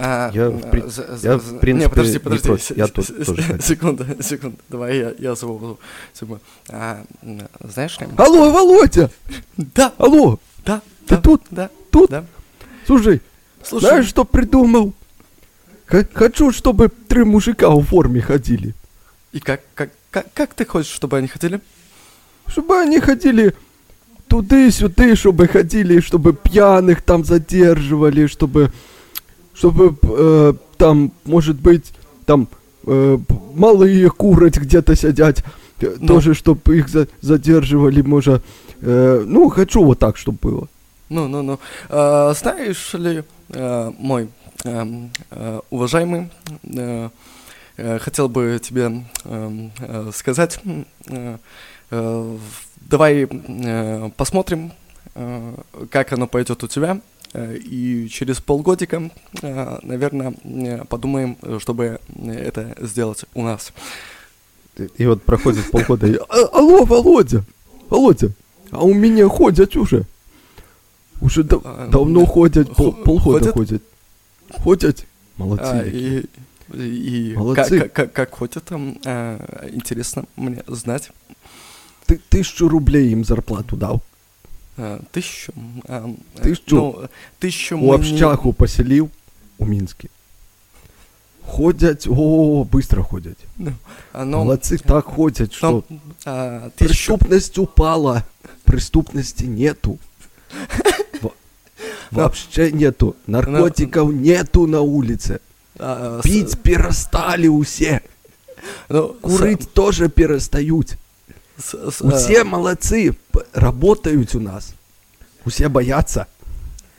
а, я, в, при... за, я, в принципе, не, подожди, подожди, не я тут тоже секунду, [laughs] секунду, [laughs] давай я, я зову, а, знаешь, ли? Алло, Володя! [laughs] Да! Алло! Да, Ты да, тут? Да, тут? Да. Слушай, Слушай, знаешь, что придумал? Хочу, чтобы три мужика в форме ходили. И как, как, как, как ты хочешь, чтобы они ходили? Чтобы они ходили туды-сюды, чтобы ходили, чтобы пьяных там задерживали, чтобы чтобы э, там, может быть, там э, малые курать где-то сидят, э, ну. тоже, чтобы их за задерживали, может. Э, ну, хочу вот так, чтобы было. Ну, ну, ну. А, знаешь ли, а, мой а, а, уважаемый, а, а, хотел бы тебе а, а, сказать, а, а, давай а, посмотрим, а, как оно пойдет у тебя. Э, и через полгодика, э, наверное, э, подумаем, чтобы это сделать у нас. И вот проходит полгода, и, «А, алло, Володя, Володя, а у меня ходят уже. Уже да, а, давно ходят, пол, полгода ходят. Ходят? Молодцы. А, и, и Молодцы. Как, как, как ходят там, а, интересно мне знать. Ты тысячу рублей им зарплату дал? Э, тысячу. Э, тысячу? Ну, тысячу у общагу не... поселил у Минске. Ходят, о, быстро ходят. Ну, а, но, Молодцы, так ходят, что но, а, тысячу... преступность упала, преступности нету. [laughs] Вообще нету. Наркотиков нету на улице. А, Пить перестали все. Ну, Курить тоже перестают. Усе молодцы, работают у нас. Усе боятся.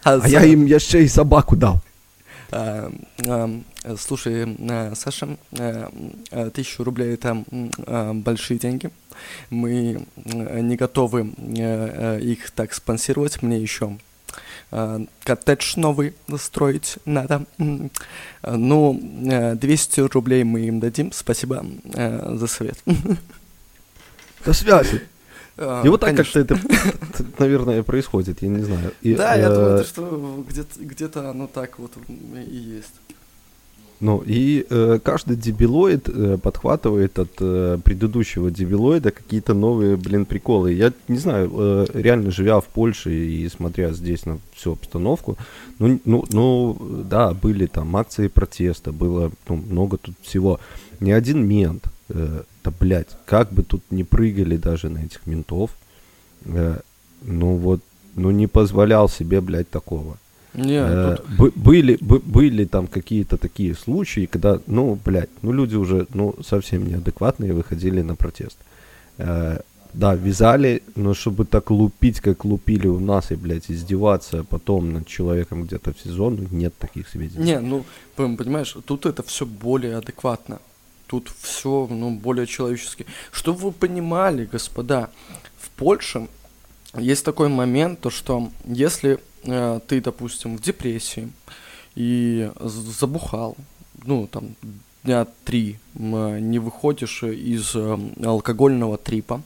А, а я им еще и собаку дал. А, а, слушай, а, Саша, тысячу рублей это большие деньги. Мы не готовы их так спонсировать. Мне еще коттедж новый строить надо. Ну, 200 рублей мы им дадим. Спасибо за совет. [laughs] До связи. А, и вот так как-то это, [laughs] наверное, происходит, я не знаю. И, да, я думаю, э, что где-то, где-то оно так вот и есть. Ну, и э, каждый дебилоид э, подхватывает от э, предыдущего дебилоида какие-то новые, блин, приколы. Я не знаю, э, реально живя в Польше и смотря здесь на всю обстановку, ну, ну, ну, да, были там акции протеста, было ну, много тут всего. Ни один мент э, да, блядь, как бы тут не прыгали даже на этих ментов, э, ну вот, ну не позволял себе, блядь, такого. Не, э, тут... были, бы, были там какие-то такие случаи, когда, ну, блядь, ну люди уже, ну, совсем неадекватные выходили на протест. Э, да, вязали, но чтобы так лупить, как лупили у нас, и, блядь, издеваться потом над человеком где-то в сезон, нет таких сведений. Не, ну, понимаешь, тут это все более адекватно тут все ну, более человечески. Чтобы вы понимали, господа, в Польше есть такой момент, то что если э, ты, допустим, в депрессии и забухал, ну там дня три э, не выходишь из э, алкогольного трипа,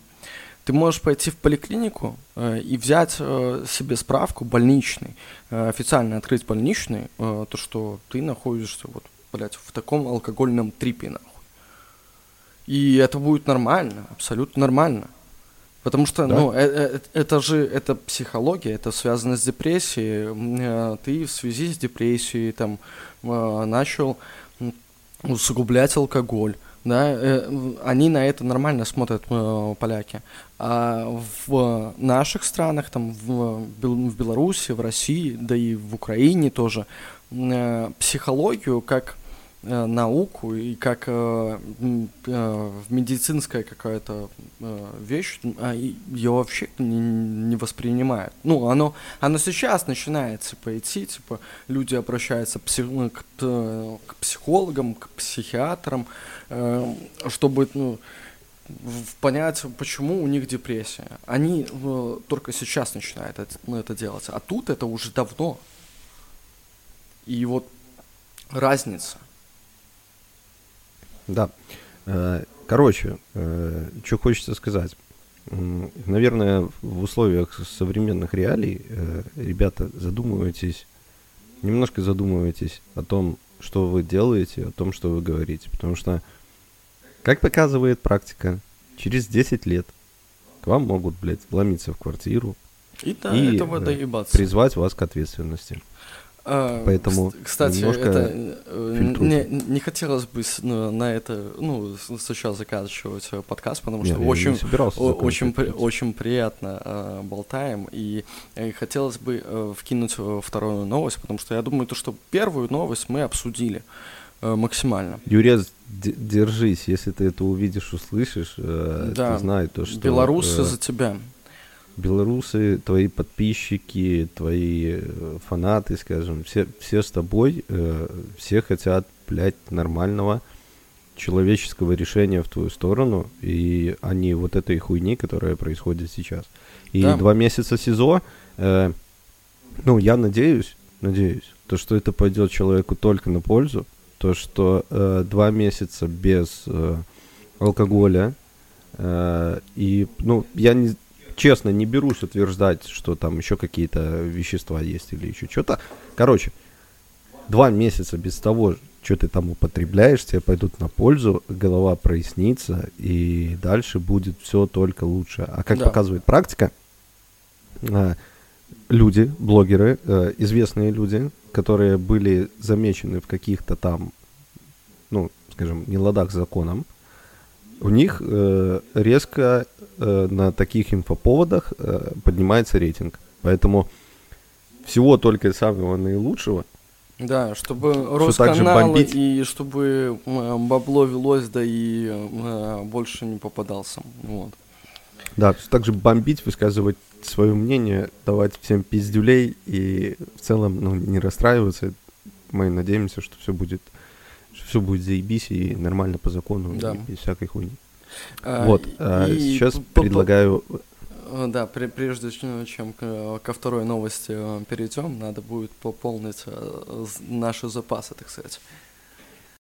ты можешь пойти в поликлинику э, и взять э, себе справку больничный, э, официально открыть больничный, э, то что ты находишься вот, блядь, в таком алкогольном трипе, нахуй. И это будет нормально, абсолютно нормально. Потому что, Да. ну, э- э- это же, это психология, это связано с депрессией. Э, Ты в связи с депрессией там э, начал усугублять алкоголь, да, они на это нормально смотрят, поляки. А в наших странах, там, в, в Беларуси, в России, да и в Украине тоже, психологию как науку и как э, э, медицинская какая-то э, вещь, ее вообще не, не воспринимают. Ну, оно, оно сейчас начинает типа, идти, типа, люди обращаются пси- ну, к, к психологам, к психиатрам, э, чтобы ну, в- понять, почему у них депрессия. Они э, только сейчас начинают это, ну, это делать, а тут это уже давно. И вот разница. Да. Э, Короче, что хочется сказать. Наверное, в условиях современных реалий, э, ребята, задумывайтесь, немножко задумывайтесь о том, что вы делаете, о том, что вы говорите. Потому что, как показывает практика, через 10 лет к вам могут, блядь, вломиться в квартиру, И да, И, этого э, доебаться. призвать вас к ответственности. А, Поэтому кс- Кстати, немножко это, э, фильтруйте. не, не хотелось бы на, на это, ну, сейчас заканчивать э, подкаст, потому что я не очень, очень, при- очень приятно э, болтаем, и э, хотелось бы э, вкинуть э, вторую новость, потому что я думаю, то, что первую новость мы обсудили э, максимально. Юрец, держись, если ты это увидишь, услышишь, э, Да, ты знай то, что... Белорусы э, за тебя. Белорусы, твои подписчики, твои э, фанаты, скажем, все, все с тобой, э, все хотят, блядь, нормального человеческого решения в твою сторону, и не вот этой хуйни, которая происходит сейчас. И Да. два месяца СИЗО, э, ну, я надеюсь, надеюсь, то, что это пойдет человеку только на пользу, то, что э, два месяца без э, алкоголя, э, и, ну, я не, честно не берусь утверждать, что там еще какие-то вещества есть или еще что-то. Короче, два месяца без того, что ты там употребляешь, тебе пойдут на пользу, голова прояснится, и дальше будет все только лучше. А как Да. показывает практика, э, люди, блогеры, э, известные люди, которые были замечены в каких-то там, ну, скажем, не ладах с законом, у них э, резко э, на таких инфоповодах э, поднимается рейтинг. Поэтому всего только самого наилучшего. Да, чтобы Росканал бомбить. и чтобы э, бабло велось, да и э, больше не попадался. Вот. Да, также бомбить, высказывать свое мнение, давать всем пиздюлей и в целом ну, не расстраиваться. Мы надеемся, что все будет что все будет заебись и нормально по закону, Да. и без всякой хуйни. А, вот, и- а, и сейчас п- п- предлагаю... Э, Да, пре- прежде чем чем к- ко второй новости э, перейдем, надо будет пополнить э, наши запасы, так сказать.